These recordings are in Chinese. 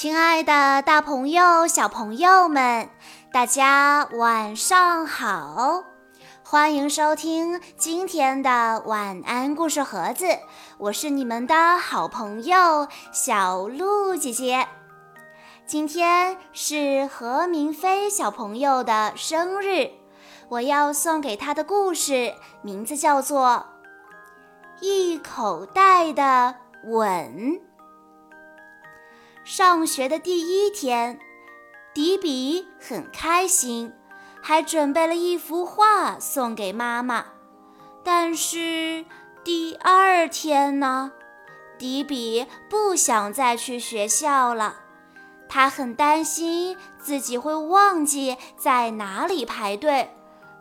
亲爱的，大朋友、小朋友们，大家晚上好！欢迎收听今天的晚安故事盒子，我是你们的好朋友小鹿姐姐。今天是何明飞小朋友的生日，我要送给他的故事名字叫做《一口袋的吻》。上学的第一天，迪比很开心，还准备了一幅画送给妈妈。但是第二天呢，迪比不想再去学校了，他很担心自己会忘记在哪里排队，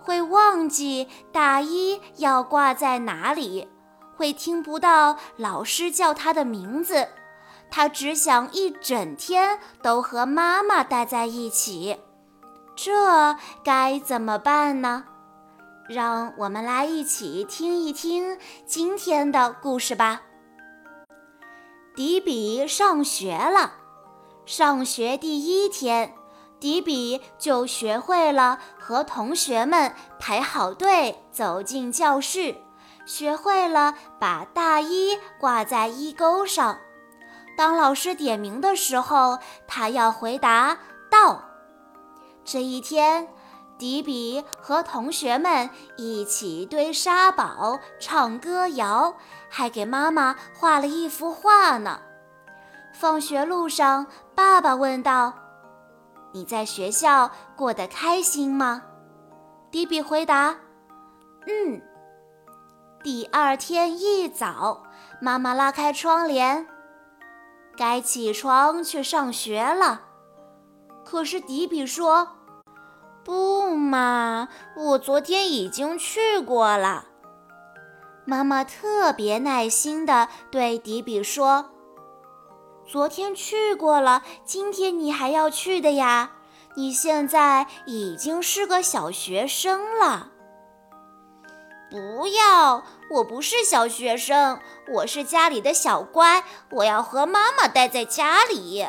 会忘记大衣要挂在哪里，会听不到老师叫他的名字。他只想一整天都和妈妈待在一起，这该怎么办呢？让我们来一起听一听今天的故事吧。迪比上学了，上学第一天，迪比就学会了和同学们排好队走进教室，学会了把大衣挂在衣钩上。当老师点名的时候，他要回答“到”。这一天，迪比和同学们一起堆沙堡、唱歌谣，还给妈妈画了一幅画呢。放学路上，爸爸问道：“你在学校过得开心吗？”迪比回答：“嗯。”第二天一早，妈妈拉开窗帘。该起床去上学了，可是迪比说：“不嘛，我昨天已经去过了。”妈妈特别耐心地对迪比说：“昨天去过了，今天你还要去的呀？你现在已经是个小学生了。”不要，我不是小学生，我是家里的小乖，我要和妈妈待在家里。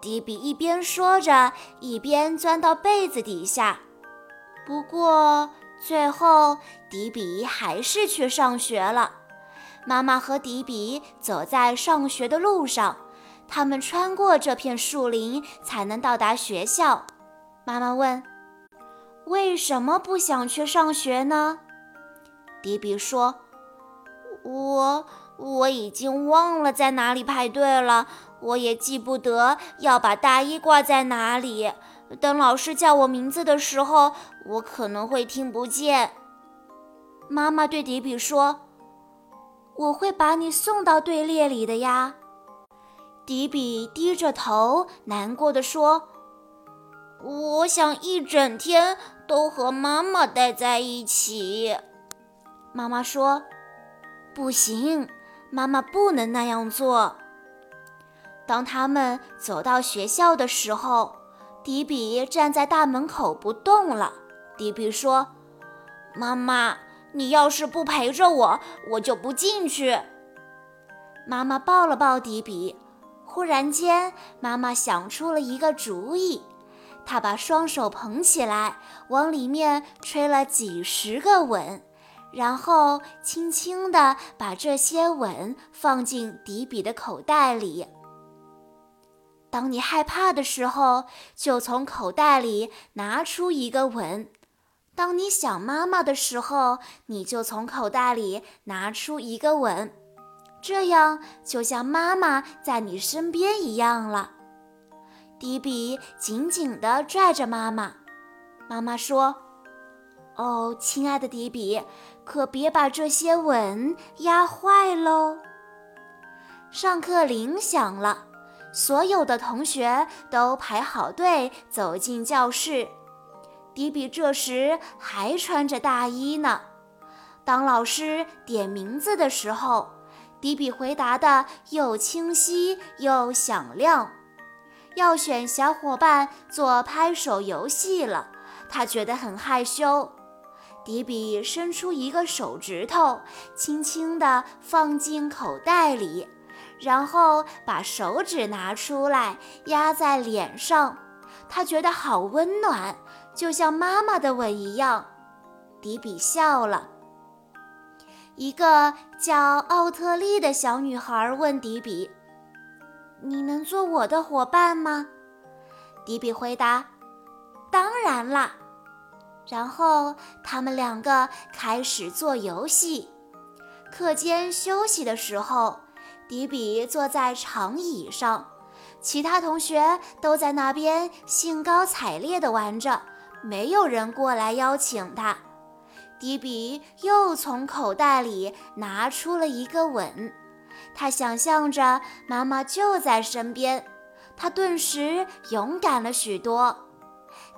迪比一边说着，一边钻到被子底下。不过最后，迪比还是去上学了。妈妈和迪比走在上学的路上，他们穿过这片树林才能到达学校。妈妈问：“为什么不想去上学呢？”迪比说：“我我已经忘了在哪里排队了，我也记不得要把大衣挂在哪里。等老师叫我名字的时候，我可能会听不见。”妈妈对迪比说：“我会把你送到队列里的呀。”迪比低着头，难过的说：“我想一整天都和妈妈待在一起。”妈妈说：“不行，妈妈不能那样做。”当他们走到学校的时候，迪比站在大门口不动了。迪比说：“妈妈，你要是不陪着我，我就不进去。”妈妈抱了抱迪比。忽然间，妈妈想出了一个主意，她把双手捧起来，往里面吹了几十个吻。然后轻轻地把这些吻放进迪比的口袋里。当你害怕的时候，就从口袋里拿出一个吻；当你想妈妈的时候，你就从口袋里拿出一个吻。这样就像妈妈在你身边一样了。迪比紧紧地拽着妈妈。妈妈说。哦，亲爱的迪比，可别把这些吻压坏喽。上课铃响了，所有的同学都排好队走进教室。迪比这时还穿着大衣呢。当老师点名字的时候，迪比回答的又清晰又响亮。要选小伙伴做拍手游戏了，他觉得很害羞。迪比伸出一个手指头，轻轻地放进口袋里，然后把手指拿出来压在脸上，他觉得好温暖，就像妈妈的吻一样。迪比笑了。一个叫奥特利的小女孩问迪比：“你能做我的伙伴吗？”迪比回答：“当然啦。”然后他们两个开始做游戏。课间休息的时候，迪比坐在长椅上，其他同学都在那边兴高采烈地玩着，没有人过来邀请他。迪比又从口袋里拿出了一个吻，他想象着妈妈就在身边，他顿时勇敢了许多。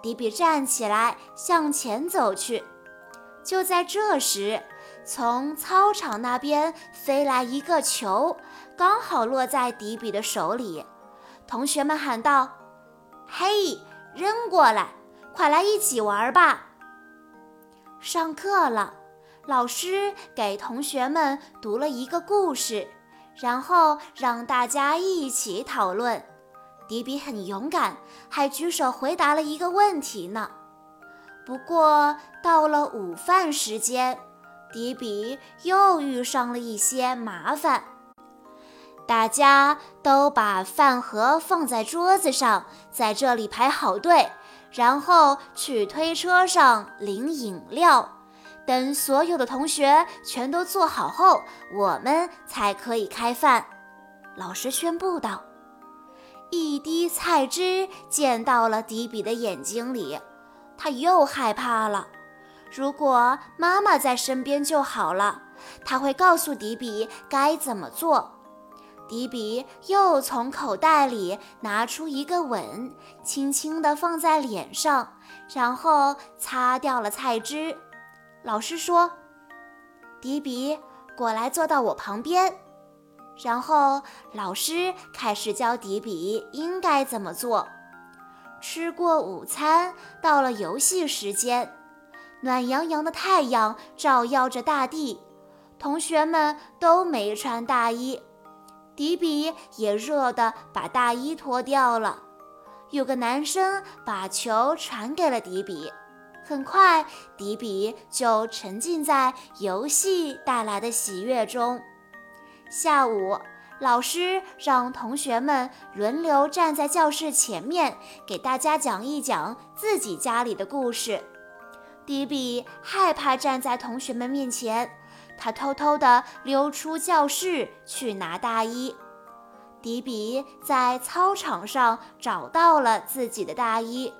迪比站起来向前走去，就在这时，从操场那边飞来一个球，刚好落在迪比的手里。同学们喊道：“嘿，扔过来，快来一起玩吧！”上课了，老师给同学们读了一个故事，然后让大家一起讨论。迪比很勇敢，还举手回答了一个问题呢。不过到了午饭时间，迪比又遇上了一些麻烦。大家都把饭盒放在桌子上，在这里排好队。然后去推车上领饮料，等所有的同学全都坐好后，我们才可以开饭。老师宣布道：“一滴菜汁溅到了迪比的眼睛里，他又害怕了。如果妈妈在身边就好了，他会告诉迪比该怎么做。”迪比又从口袋里拿出一个吻，轻轻地放在脸上，然后擦掉了菜汁。老师说：“迪比，过来坐到我旁边。”然后老师开始教迪比应该怎么做。吃过午餐，到了游戏时间。暖洋洋的太阳照耀着大地，同学们都没穿大衣。迪比也热得把大衣脱掉了。有个男生把球传给了迪比，很快迪比就沉浸在游戏带来的喜悦中。下午，老师让同学们轮流站在教室前面，给大家讲一讲自己家里的故事。迪比害怕站在同学们面前。他偷偷地溜出教室去拿大衣。迪比在操场上找到了自己的大衣，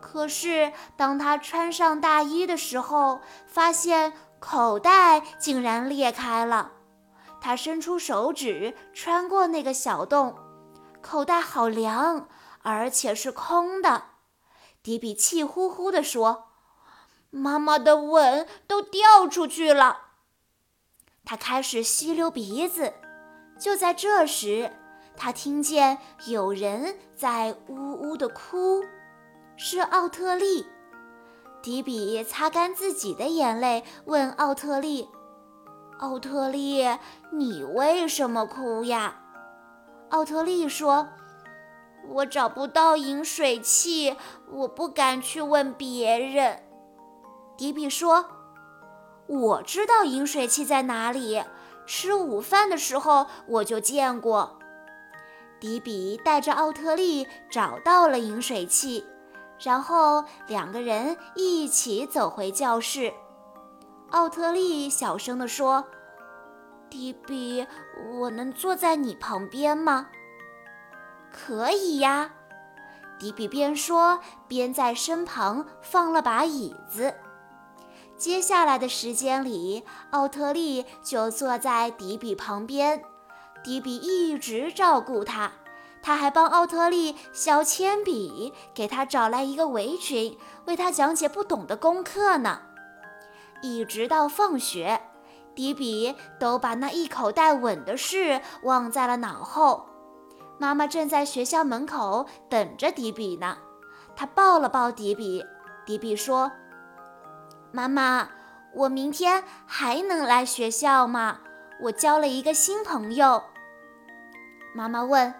可是当他穿上大衣的时候，发现口袋竟然裂开了。他伸出手指穿过那个小洞，口袋好凉，而且是空的。迪比气呼呼地说：“妈妈的吻都掉出去了。”他开始吸溜鼻子，就在这时，他听见有人在呜呜地哭，是奥特利。迪比擦干自己的眼泪，问奥特利：“奥特利，你为什么哭呀？”奥特利说：“我找不到饮水器，我不敢去问别人。”迪比说。我知道饮水器在哪里。吃午饭的时候我就见过。迪比带着奥特利找到了饮水器，然后两个人一起走回教室。奥特利小声地说：“迪比，我能坐在你旁边吗？”“可以呀。”迪比边说边在身旁放了把椅子。接下来的时间里，奥特利就坐在迪比旁边，迪比一直照顾他，他还帮奥特利削铅笔，给他找来一个围裙，为他讲解不懂的功课呢。一直到放学，迪比都把那一口袋吻的事忘在了脑后。妈妈正在学校门口等着迪比呢，她抱了抱迪比，迪比说。妈妈，我明天还能来学校吗？我交了一个新朋友。妈妈问：“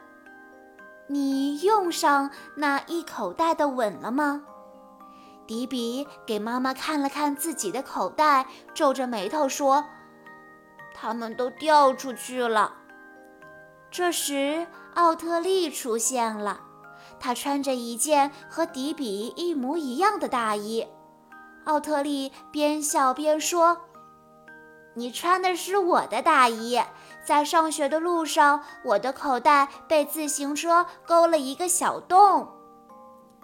你用上那一口袋的吻了吗？”迪比给妈妈看了看自己的口袋，皱着眉头说：“它们都掉出去了。”这时，奥特利出现了，他穿着一件和迪比一模一样的大衣。奥特利边笑边说：“你穿的是我的大衣，在上学的路上，我的口袋被自行车勾了一个小洞。”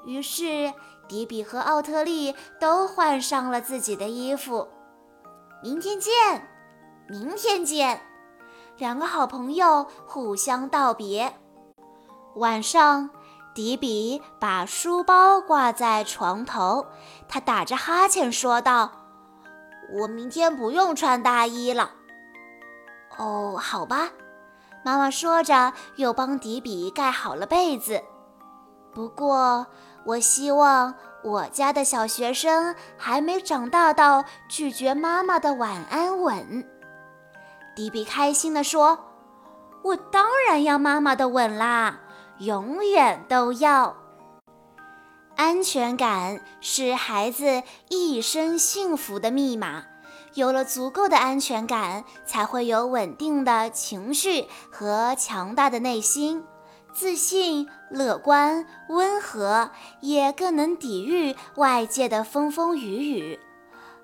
于是。迪比和奥特利都换上了自己的衣服。明天见，明天见！两个好朋友互相道别。晚上，迪比把书包挂在床头，他打着哈欠说道：“我明天不用穿大衣了。”哦，好吧，妈妈说着，又帮迪比盖好了被子。不过，我希望我家的小学生还没长大到拒绝妈妈的晚安吻。迪比开心地说：“我当然要妈妈的吻啦，永远都要。”安全感是孩子一生幸福的密码。有了足够的安全感，才会有稳定的情绪和强大的内心。自信、乐观、温和，也更能抵御外界的风风雨雨。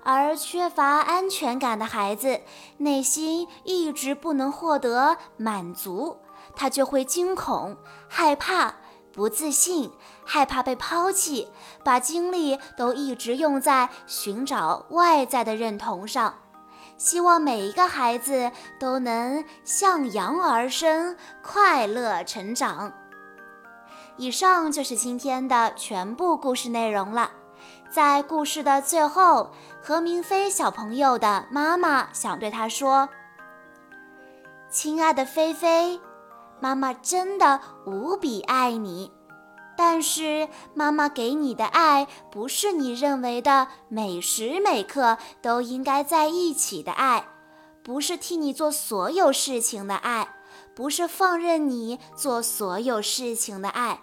而缺乏安全感的孩子，内心一直不能获得满足，他就会惊恐、害怕、不自信，害怕被抛弃，把精力都一直用在寻找外在的认同上。希望每一个孩子都能向阳而生，快乐成长。以上就是今天的全部故事内容了。在故事的最后，何明飞小朋友的妈妈想对他说：“亲爱的菲菲，妈妈真的无比爱你。”但是，妈妈给你的爱不是你认为的每时每刻都应该在一起的爱，不是替你做所有事情的爱，不是放任你做所有事情的爱。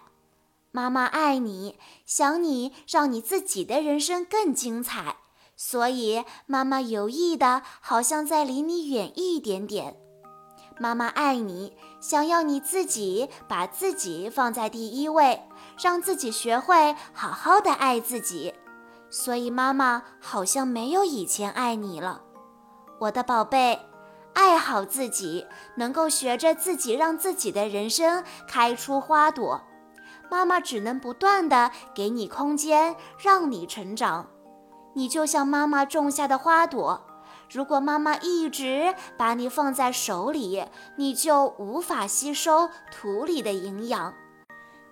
妈妈爱你，想你，让你自己的人生更精彩，所以妈妈有意的，好像在离你远一点点。妈妈爱你，想要你自己把自己放在第一位，让自己学会好好的爱自己。所以妈妈好像没有以前爱你了，我的宝贝，爱好自己，能够学着自己让自己的人生开出花朵。妈妈只能不断的给你空间，让你成长。你就像妈妈种下的花朵。如果妈妈一直把你放在手里，你就无法吸收土里的营养，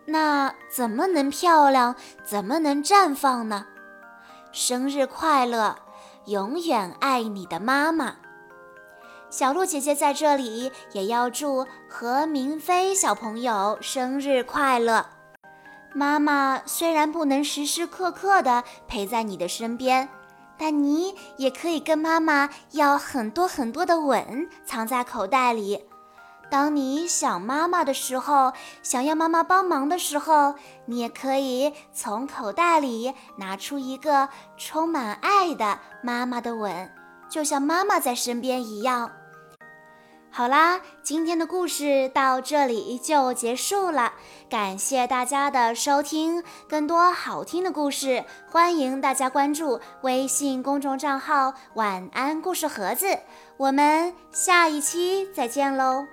那怎么能漂亮？怎么能绽放呢？生日快乐，永远爱你的妈妈。小鹿姐姐在这里也要祝何明飞小朋友生日快乐。妈妈虽然不能时时刻刻的陪在你的身边。但你也可以跟妈妈要很多很多的吻，藏在口袋里。当你想妈妈的时候，想要妈妈帮忙的时候，你也可以从口袋里拿出一个充满爱的妈妈的吻，就像妈妈在身边一样。好啦，今天的故事到这里就结束了，感谢大家的收听。更多好听的故事，欢迎大家关注微信公众账号“晚安故事盒子”。我们下一期再见喽！